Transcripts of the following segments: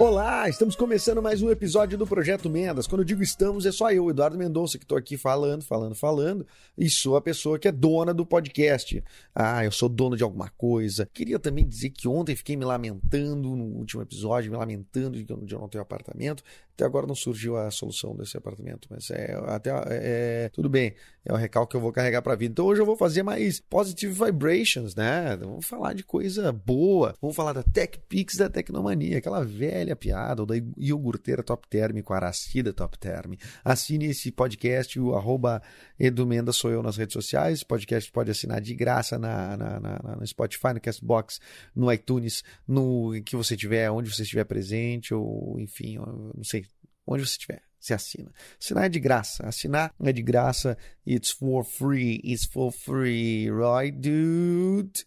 Olá, estamos começando mais um episódio do Projeto Mendas. Quando eu digo estamos, é só eu, Eduardo Mendonça, que estou aqui falando, falando, falando, e sou a pessoa que é dona do podcast. Ah, eu sou dono de alguma coisa. Queria também dizer que ontem fiquei me lamentando no último episódio, me lamentando de que eu não tenho apartamento. Até agora não surgiu a solução desse apartamento, mas é até é, tudo bem. É o recalque que eu vou carregar para vida. Então hoje eu vou fazer mais positive vibrations, né? Vamos falar de coisa boa. Vamos falar da Tech Pix da Tecnomania, aquela velha piada, ou da iogurteira Top Term com a Aracida Top Term. Assine esse podcast, o arroba Edu Mendes sou eu nas redes sociais. Esse podcast pode assinar de graça na, na, na- no Spotify, no Castbox, no iTunes, no que você tiver, onde você estiver presente, ou enfim, não sei, onde você estiver. Você assina. Assinar é de graça. Assinar é de graça. It's for free. It's for free. Right, dude?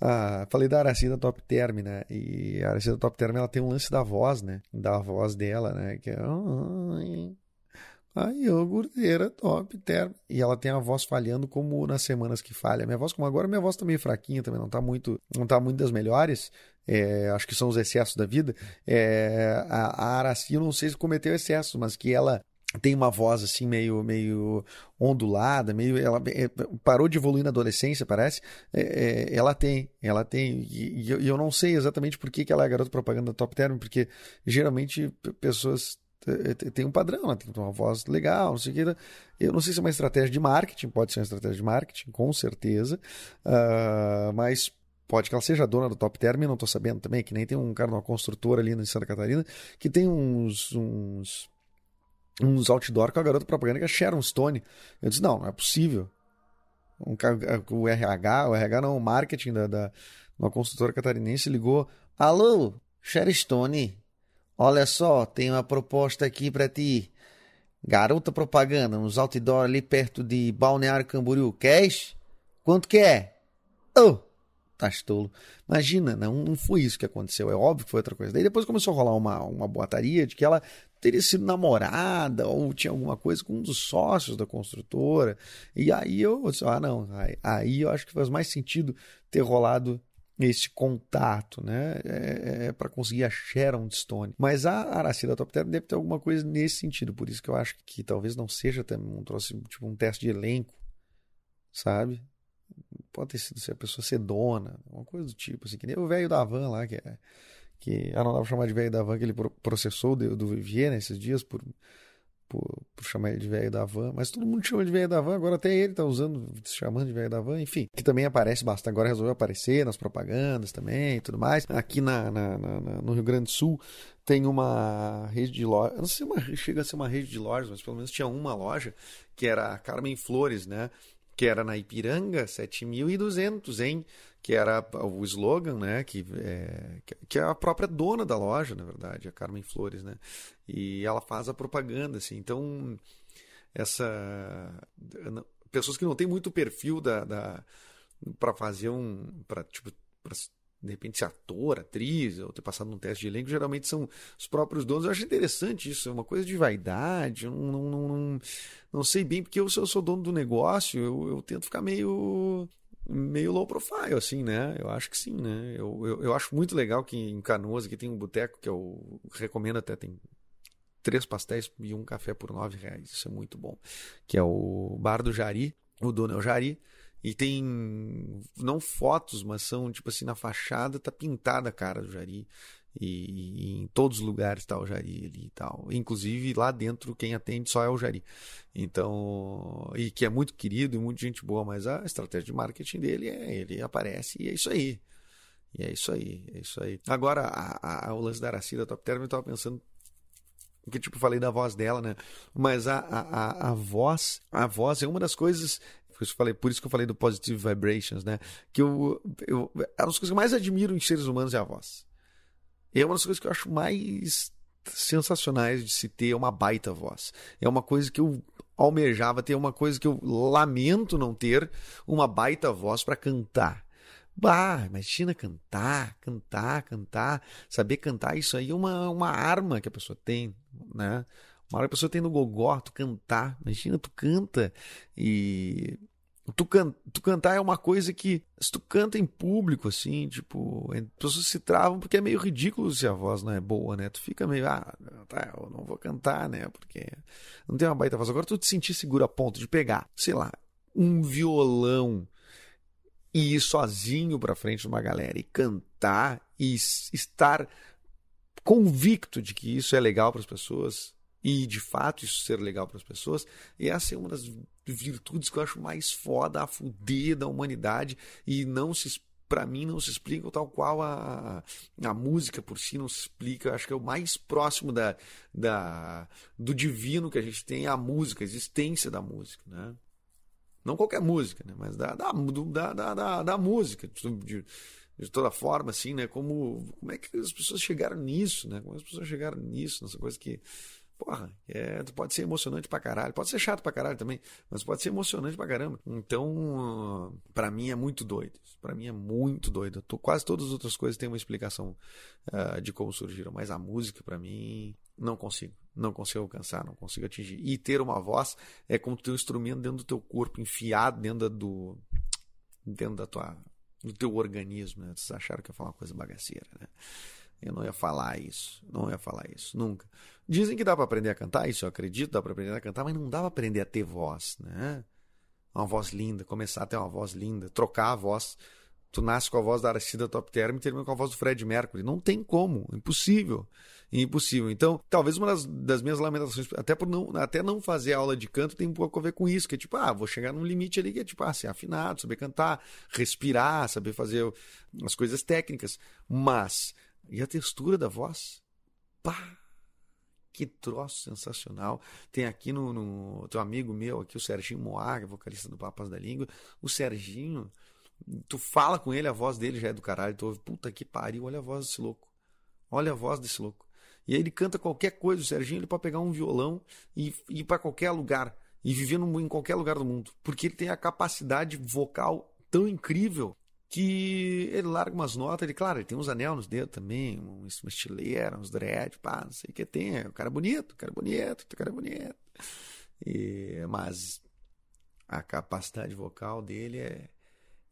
Ah, falei da Aracida Top Term, né? E a Aracida Top Term, ela tem um lance da voz, né? Da voz dela, né? Que é... A iogurteira top term. E ela tem a voz falhando como nas semanas que falha. Minha voz, como agora, minha voz tá meio fraquinha também, não tá muito, não tá muito das melhores. É, acho que são os excessos da vida. É, a, a eu não sei se cometeu excessos, mas que ela tem uma voz assim meio meio ondulada, meio ela é, parou de evoluir na adolescência, parece. É, é, ela tem, ela tem e, e eu, e eu não sei exatamente por que, que ela é garota propaganda da Top Term, porque geralmente pessoas t- t- tem um padrão, ela tem uma voz legal, não sei o que. Eu não sei se é uma estratégia de marketing, pode ser uma estratégia de marketing, com certeza, ah, mas pode que ela seja dona do Top Term, não estou sabendo também, que nem tem um cara numa construtora ali em Santa Catarina que tem uns, uns, uns outdoor com a garota propaganda que é Sharon Stone. Eu disse, não, não é possível. Um, ca- o RH, o RH não, o marketing da, da uma construtora catarinense ligou, alô, Sharon Stone, olha só, tem uma proposta aqui para ti. Garota propaganda, uns outdoor ali perto de Balneário Camboriú. Queres? Quanto que é? Oh, tá tolo. Imagina, não, não foi isso que aconteceu. É óbvio que foi outra coisa. Daí depois começou a rolar uma, uma boataria de que ela teria sido namorada ou tinha alguma coisa com um dos sócios da construtora. E aí eu disse, ah, não. Aí, aí eu acho que faz mais sentido ter rolado esse contato, né? É, é para conseguir a Sharon Stone. Mas a Aracida Top Term deve ter alguma coisa nesse sentido. Por isso que eu acho que talvez não seja também um tipo um teste de elenco, sabe? Pode ter sido se a pessoa ser dona, uma coisa do tipo, assim, que nem o velho da van lá, que é. Que, ah, não dá pra chamar de velho da van, que ele pro- processou do, do Vivier nesses dias por, por, por chamar ele de velho da van, mas todo mundo chama de velho da van, agora até ele tá usando, chamando de velho da van, enfim, que também aparece bastante, agora resolveu aparecer nas propagandas também e tudo mais. Aqui na, na- na- na- no Rio Grande do Sul tem uma rede de lojas, não sei se é uma- chega a ser uma rede de lojas, mas pelo menos tinha uma loja que era a Carmen Flores, né? Que era na Ipiranga, 7.200, hein? Que era o slogan, né? Que é, que- é a própria dona da loja, na verdade, a Carmen Flores, né? E ela faz a propaganda, assim. Então, essa pessoas que não têm muito perfil da, da para fazer um para tipo pra, de repente ser ator, atriz ou ter passado num teste de elenco, geralmente são os próprios donos. Eu acho interessante isso, é uma coisa de vaidade. Eu não, não, não, não, sei bem, porque eu, se eu sou dono do negócio, eu, eu tento ficar meio meio low profile, assim, né? Eu acho que sim, né? Eu, eu, eu acho muito legal que em Canoas aqui tem um boteco que eu recomendo até, tem três pastéis e um café por nove reais. Isso é muito bom. Que é o Bar do Jari. O dono é o Jari. E tem não fotos, mas são tipo assim, na fachada tá pintada a cara do Jari. E, e em todos os lugares tá o Jari ali e tal. Inclusive lá dentro quem atende só é o Jari. Então, e que é muito querido e muito gente boa, mas a estratégia de marketing dele é ele aparece e é isso aí. E é isso aí, é isso aí. Agora, a, a, o lance da Aracida Top Term, eu tava pensando que tipo, falei da voz dela, né? Mas a, a, a, a voz, a voz é uma das coisas por isso, falei, por isso que eu falei do Positive Vibrations, né? Que eu, eu, é uma das coisas que eu mais admiro em seres humanos é a voz. É uma das coisas que eu acho mais sensacionais de se ter é uma baita voz. É uma coisa que eu almejava ter, uma coisa que eu lamento não ter, uma baita voz para cantar. Bah, imagina cantar, cantar, cantar, saber cantar, isso aí é uma, uma arma que a pessoa tem, né? Uma hora a pessoa tem no gogó, tu cantar, imagina, tu canta e Tu, can, tu cantar é uma coisa que, se tu canta em público, assim, tipo, as pessoas se travam porque é meio ridículo se a voz não é boa, né? Tu fica meio, ah, tá, eu não vou cantar, né? Porque não tem uma baita voz. Agora tu te sentir seguro a ponto de pegar, sei lá, um violão e ir sozinho pra frente de uma galera e cantar e estar convicto de que isso é legal para as pessoas e de fato isso ser legal para as pessoas, essa é uma das virtudes que eu acho mais foda a fuder da humanidade e não se para mim não se explica tal qual a, a música por si não se explica. Eu acho que é o mais próximo da, da, do divino que a gente tem, a música, a existência da música. Né? Não qualquer música, né? mas da, da, da, da, da música. De, de toda forma, assim, né? Como, como é que as pessoas chegaram nisso, né? Como as pessoas chegaram nisso, nessa coisa que porra, é, pode ser emocionante pra caralho. Pode ser chato pra caralho também, mas pode ser emocionante pra caramba. Então, para mim é muito doido. Para mim é muito doido. Tô, quase todas as outras coisas têm uma explicação uh, de como surgiram, mas a música, para mim, não consigo. Não consigo alcançar, não consigo atingir. E ter uma voz é como ter um instrumento dentro do teu corpo, enfiado dentro do. dentro da tua. do teu organismo, né? Vocês acharam que ia falar uma coisa bagaceira, né? Eu não ia falar isso, não ia falar isso, nunca. Dizem que dá para aprender a cantar, isso eu acredito, dá para aprender a cantar, mas não dá para aprender a ter voz, né? Uma voz linda, começar a ter uma voz linda, trocar a voz. Tu nasce com a voz da Aracida Top Term e termina com a voz do Fred Mercury. Não tem como, impossível. Impossível. Então, talvez uma das, das, minhas lamentações, até por não, até não fazer aula de canto, tem um pouco a ver com isso, que é tipo, ah, vou chegar num limite ali que é tipo, ah, ser afinado, saber cantar, respirar, saber fazer as coisas técnicas. Mas e a textura da voz? Pá! Que troço sensacional. Tem aqui no, no teu amigo meu, aqui, o Serginho Moaga, vocalista do Papas da Língua. O Serginho, tu fala com ele, a voz dele já é do caralho. Tu ouve, puta que pariu, olha a voz desse louco. Olha a voz desse louco. E aí ele canta qualquer coisa, o Serginho, ele pode pegar um violão e, e ir para qualquer lugar. E viver em qualquer lugar do mundo. Porque ele tem a capacidade vocal tão incrível que ele larga umas notas, ele, claro, ele tem uns anel nos dedos também, uma estileira, uns dread, pá, não sei o que tem. O cara é bonito, o cara é bonito, o cara é bonito. E, mas a capacidade vocal dele é,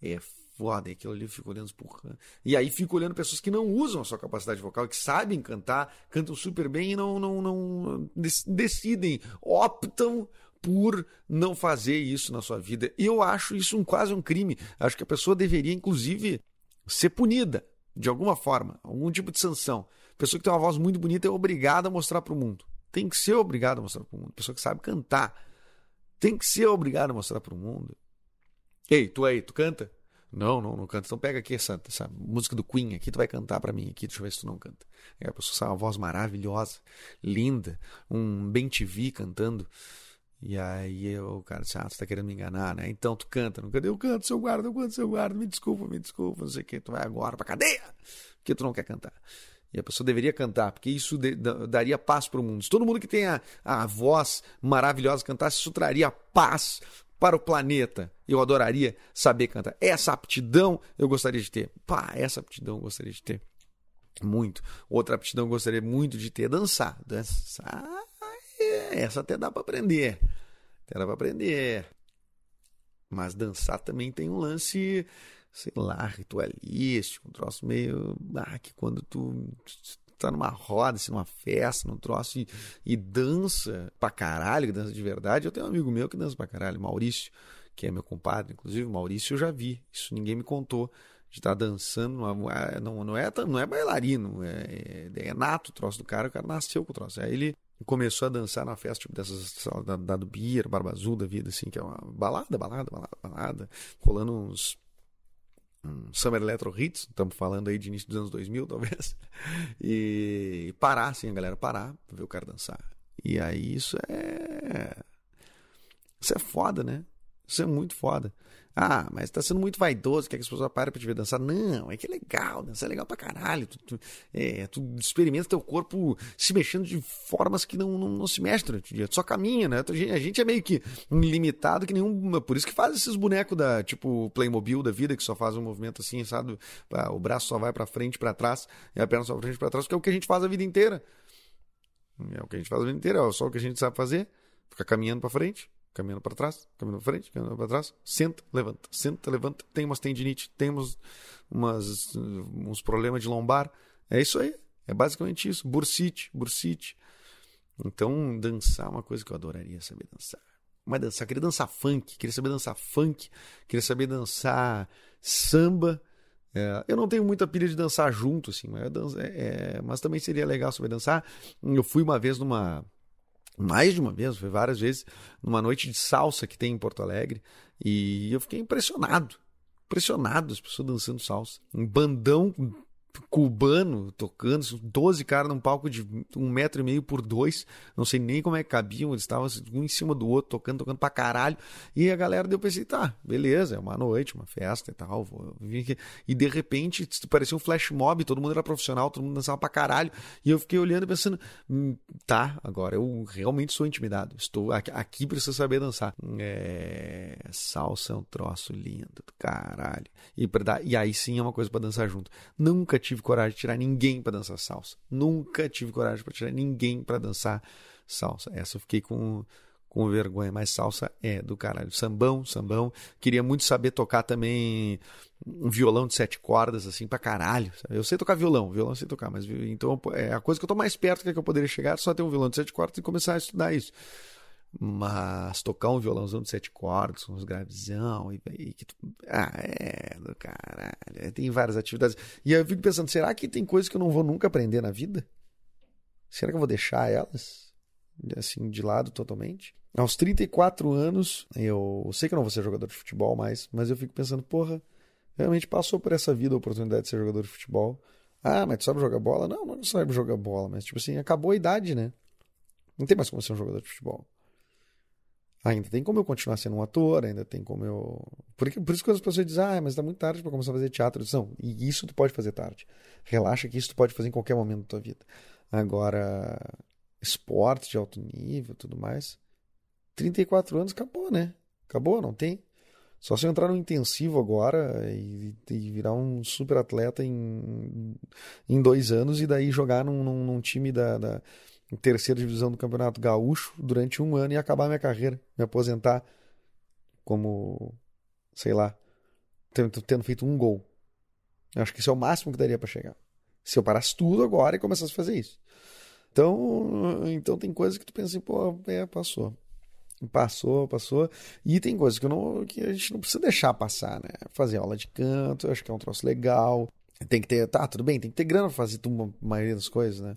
é foda, e aquilo ali fica olhando por. E aí fica olhando pessoas que não usam a sua capacidade vocal, que sabem cantar, cantam super bem e não, não, não decidem, optam por não fazer isso na sua vida. Eu acho isso um, quase um crime. Acho que a pessoa deveria, inclusive, ser punida de alguma forma, algum tipo de sanção. Pessoa que tem uma voz muito bonita é obrigada a mostrar para o mundo. Tem que ser obrigada a mostrar para o mundo. Pessoa que sabe cantar tem que ser obrigada a mostrar para o mundo. Ei, tu aí, tu canta? Não, não, não canta. Então pega aqui essa, essa música do Queen aqui, tu vai cantar para mim aqui, deixa eu ver se tu não canta. É, a pessoa sabe uma voz maravilhosa, linda, um bem TV cantando. E aí o cara disse, ah, tá querendo me enganar, né? Então tu canta, não cadê? Eu canto, seu guarda, eu canto, seu guarda, me desculpa, me desculpa, não sei o que, tu vai agora pra cadeia, porque tu não quer cantar. E a pessoa deveria cantar, porque isso de, daria paz para o mundo. Se todo mundo que tem a, a voz maravilhosa cantasse, isso traria paz para o planeta. Eu adoraria saber cantar. Essa aptidão eu gostaria de ter. Pá, essa aptidão eu gostaria de ter. Muito. Outra aptidão eu gostaria muito de ter. Dançar. Dançar essa até dá para aprender. Dá para aprender. Mas dançar também tem um lance, sei lá, ritualístico, um troço meio. Ah, que quando tu tá numa roda, assim, numa festa, num troço e, e dança pra caralho, dança de verdade. Eu tenho um amigo meu que dança pra caralho, Maurício, que é meu compadre, inclusive, Maurício eu já vi. Isso ninguém me contou de estar tá dançando, não, não, é, não é bailarino, é, é, é nato o troço do cara, o cara nasceu com o troço. Aí ele começou a dançar na festa tipo, dessas da, da do Beer, Barba Azul da vida, assim, que é uma balada, balada, balada, balada, rolando uns, um Summer Electro Hits, estamos falando aí de início dos anos 2000, talvez, e parar, assim, a galera parar pra ver o cara dançar. E aí isso é. Isso é foda, né? Isso é muito foda. Ah, mas tá sendo muito vaidoso, quer que as pessoas parem pra te ver dançar. Não, é que é legal, dançar é legal pra caralho. Tu, tu, é, tu experimenta teu corpo se mexendo de formas que não, não, não se mexe durante o dia. Tu só caminha, né? A gente é meio que limitado que nenhum. Por isso que faz esses bonecos da, tipo, Playmobil da vida, que só faz um movimento assim, sabe? O braço só vai pra frente pra trás, e a perna só pra frente pra trás, que é o que a gente faz a vida inteira. É o que a gente faz a vida inteira, é só o que a gente sabe fazer. Ficar caminhando pra frente, caminhando para trás, caminhando para frente, caminhando para trás, senta, levanta, senta, levanta, tem umas tendinite, temos umas, uns problemas de lombar. É isso aí, é basicamente isso, bursite, bursite. Então, dançar é uma coisa que eu adoraria saber dançar. Mas dançar, queria dançar funk, queria saber dançar funk, queria saber dançar samba. É, eu não tenho muita pilha de dançar junto, assim, mas, é, é, mas também seria legal saber dançar. Eu fui uma vez numa mais de uma vez, foi várias vezes, numa noite de salsa que tem em Porto Alegre, e eu fiquei impressionado. Impressionado as pessoas dançando salsa. Um bandão cubano tocando, 12 caras num palco de um metro e meio por dois, não sei nem como é que cabiam, eles estavam assim, um em cima do outro, tocando, tocando pra caralho, e a galera deu pensei, tá, beleza, é uma noite, uma festa e tal, vou vir aqui. e de repente parecia um flash mob, todo mundo era profissional, todo mundo dançava pra caralho, e eu fiquei olhando pensando, hum, tá, agora eu realmente sou intimidado, estou aqui, aqui preciso saber dançar. É, salsa é um troço lindo do caralho, e, pra, e aí sim é uma coisa para dançar junto. Nunca tive coragem de tirar ninguém para dançar salsa. Nunca tive coragem para tirar ninguém para dançar salsa. Essa eu fiquei com, com vergonha, mas salsa é do caralho. Sambão, sambão. Queria muito saber tocar também um violão de sete cordas, assim, pra caralho. Sabe? Eu sei tocar violão, violão eu sei tocar, mas então é a coisa que eu tô mais perto que, é que eu poderia chegar só ter um violão de sete cordas e começar a estudar isso. Mas tocar um violãozão de sete cordas, uns gravizão, e, e que tu, ah, é, do caralho. É, tem várias atividades. E eu fico pensando, será que tem coisas que eu não vou nunca aprender na vida? Será que eu vou deixar elas, assim, de lado totalmente? Aos 34 anos, eu sei que eu não vou ser jogador de futebol mais, mas eu fico pensando, porra, realmente passou por essa vida a oportunidade de ser jogador de futebol. Ah, mas tu sabe jogar bola? Não, não sabe jogar bola, mas tipo assim, acabou a idade, né? Não tem mais como ser um jogador de futebol. Ainda tem como eu continuar sendo um ator, ainda tem como eu. Por, por isso que as pessoas dizem, ah, mas tá muito tarde para começar a fazer teatro. Não, e isso tu pode fazer tarde. Relaxa que isso tu pode fazer em qualquer momento da tua vida. Agora, esporte de alto nível tudo mais. 34 anos acabou, né? Acabou, não tem. Só se eu entrar no intensivo agora e, e virar um super atleta em, em dois anos e daí jogar num, num, num time da, da em terceira divisão do Campeonato Gaúcho durante um ano e acabar minha carreira, me aposentar como, sei lá, tendo, feito um gol. Eu acho que isso é o máximo que daria para chegar. Se eu parasse tudo agora e começasse a fazer isso. Então, então tem coisas que tu pensa assim, pô, é, passou. Passou, passou. E tem coisas que, não, que a gente não precisa deixar passar, né? Fazer aula de canto, acho que é um troço legal. Tem que ter, tá, tudo bem, tem que ter grana pra fazer uma maioria das coisas, né?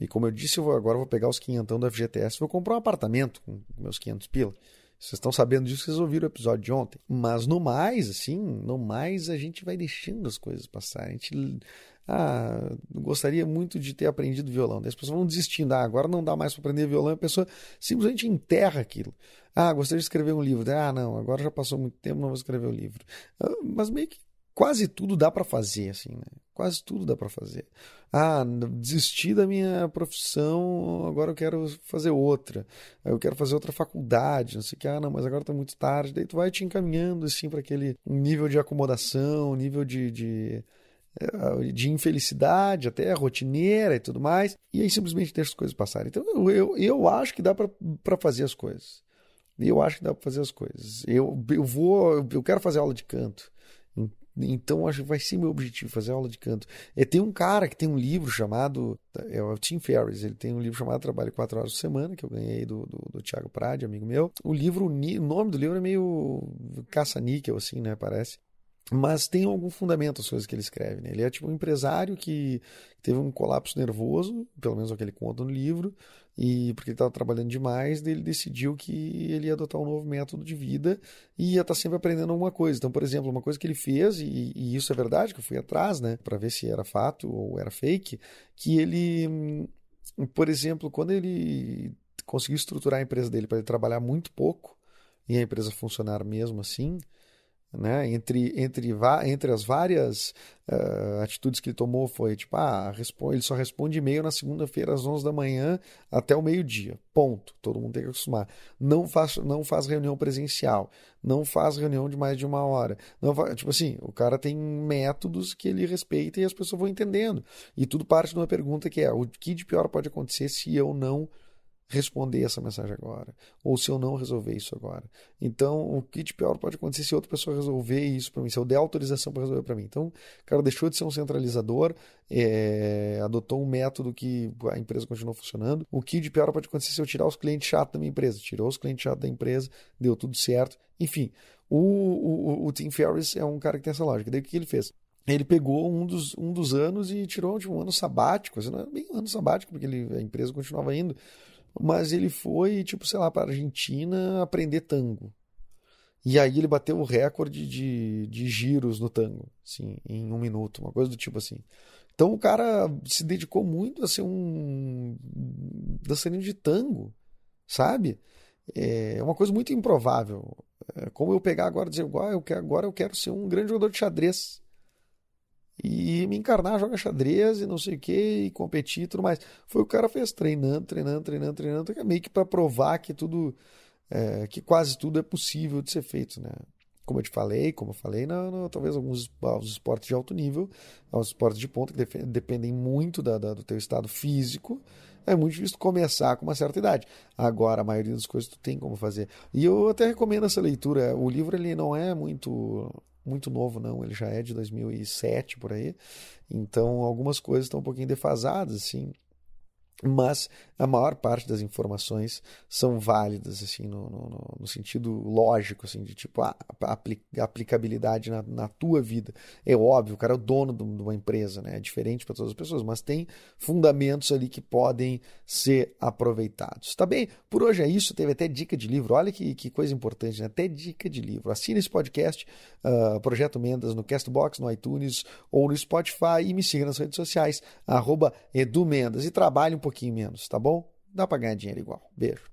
E como eu disse, eu vou, agora eu vou pegar os quinhentão da FGTS e vou comprar um apartamento com meus 500 pila. Vocês estão sabendo disso, vocês ouviram o episódio de ontem. Mas no mais, assim, no mais a gente vai deixando as coisas passarem. A gente ah, gostaria muito de ter aprendido violão. Daí as pessoas vão desistindo. Ah, agora não dá mais para aprender violão. A pessoa simplesmente enterra aquilo. Ah, gostaria de escrever um livro. Ah, não, agora já passou muito tempo, não vou escrever o um livro. Ah, mas meio que quase tudo dá para fazer, assim, né? Quase tudo dá para fazer. Ah, desisti da minha profissão, agora eu quero fazer outra. Eu quero fazer outra faculdade, não sei o que. Ah, não, mas agora tá muito tarde. Daí tu vai te encaminhando, assim, para aquele nível de acomodação, nível de, de, eh, de infelicidade, até rotineira e tudo mais. E aí simplesmente deixa as coisas passarem. Então eu, eu, eu acho que dá para fazer as coisas. Eu acho que dá para fazer as coisas. Eu, eu vou, eu quero fazer aula de canto. Então acho que vai ser meu objetivo fazer aula de canto. É, tem um cara que tem um livro chamado é o Tim Ferriss, ele tem um livro chamado Trabalho quatro horas por semana que eu ganhei do, do, do Thiago Prade, amigo meu. O livro, o nome do livro é meio caça-níquel assim, né, parece. Mas tem algum fundamento as coisas que ele escreve. Né? Ele é tipo um empresário que teve um colapso nervoso, pelo menos é o que ele conta no livro, e porque ele estava trabalhando demais, ele decidiu que ele ia adotar um novo método de vida e ia estar tá sempre aprendendo alguma coisa. Então, por exemplo, uma coisa que ele fez, e, e isso é verdade, que eu fui atrás, né, para ver se era fato ou era fake, que ele, por exemplo, quando ele conseguiu estruturar a empresa dele para ele trabalhar muito pouco e a empresa funcionar mesmo assim, né? Entre, entre, entre as várias uh, atitudes que ele tomou foi tipo, ah, ele só responde e-mail na segunda-feira às 11 da manhã até o meio-dia. Ponto. Todo mundo tem que acostumar. Não faz, não faz reunião presencial. Não faz reunião de mais de uma hora. Não faz, tipo assim, o cara tem métodos que ele respeita e as pessoas vão entendendo. E tudo parte de uma pergunta que é: o que de pior pode acontecer se eu não responder essa mensagem agora, ou se eu não resolver isso agora. Então, o que de pior pode acontecer se outra pessoa resolver isso para mim, se eu der autorização para resolver para mim. Então, o cara deixou de ser um centralizador, é, adotou um método que a empresa continuou funcionando. O que de pior pode acontecer se eu tirar os clientes chatos da minha empresa? Tirou os clientes chatos da empresa, deu tudo certo. Enfim, o, o, o Tim Ferriss é um cara que tem essa lógica. Daí o que ele fez? ele pegou um dos, um dos anos e tirou tipo, um ano sabático. Assim, não era bem um ano sabático, porque ele, a empresa continuava indo mas ele foi, tipo, sei lá, para a Argentina aprender tango. E aí ele bateu o recorde de, de giros no tango, assim, em um minuto, uma coisa do tipo assim. Então o cara se dedicou muito a ser um dançarino de tango, sabe? É uma coisa muito improvável. É como eu pegar agora e dizer, ah, eu quero, agora eu quero ser um grande jogador de xadrez e me encarnar, joga xadrez e não sei o que, e competir e tudo mais. Foi o que o cara fez, treinando, treinando, treinando, treinando, meio que para provar que tudo, é, que quase tudo é possível de ser feito, né? Como eu te falei, como eu falei, não, não, talvez alguns os esportes de alto nível, os esportes de ponta que dependem muito da, da, do teu estado físico, é muito difícil começar com uma certa idade. Agora, a maioria das coisas tu tem como fazer. E eu até recomendo essa leitura. O livro ele não é muito muito novo, não. Ele já é de 2007 por aí. Então, algumas coisas estão um pouquinho defasadas, assim mas a maior parte das informações são válidas assim no, no, no sentido lógico assim de tipo a, a aplicabilidade na, na, tua vida. É óbvio o cara é o dono de uma empresa né? É diferente para todas as pessoas mas tem fundamentos ali que podem ser aproveitados. Tá bem? Por hoje é isso. Teve até dica de livro. Olha que, que coisa importante né? até dica de livro. Assine esse podcast uh, Projeto Mendas no Castbox no iTunes ou no Spotify e me siga nas redes sociais arroba Edu Mendas. E trabalhe um pouquinho menos, tá bom? Dá para ganhar dinheiro igual. Beijo.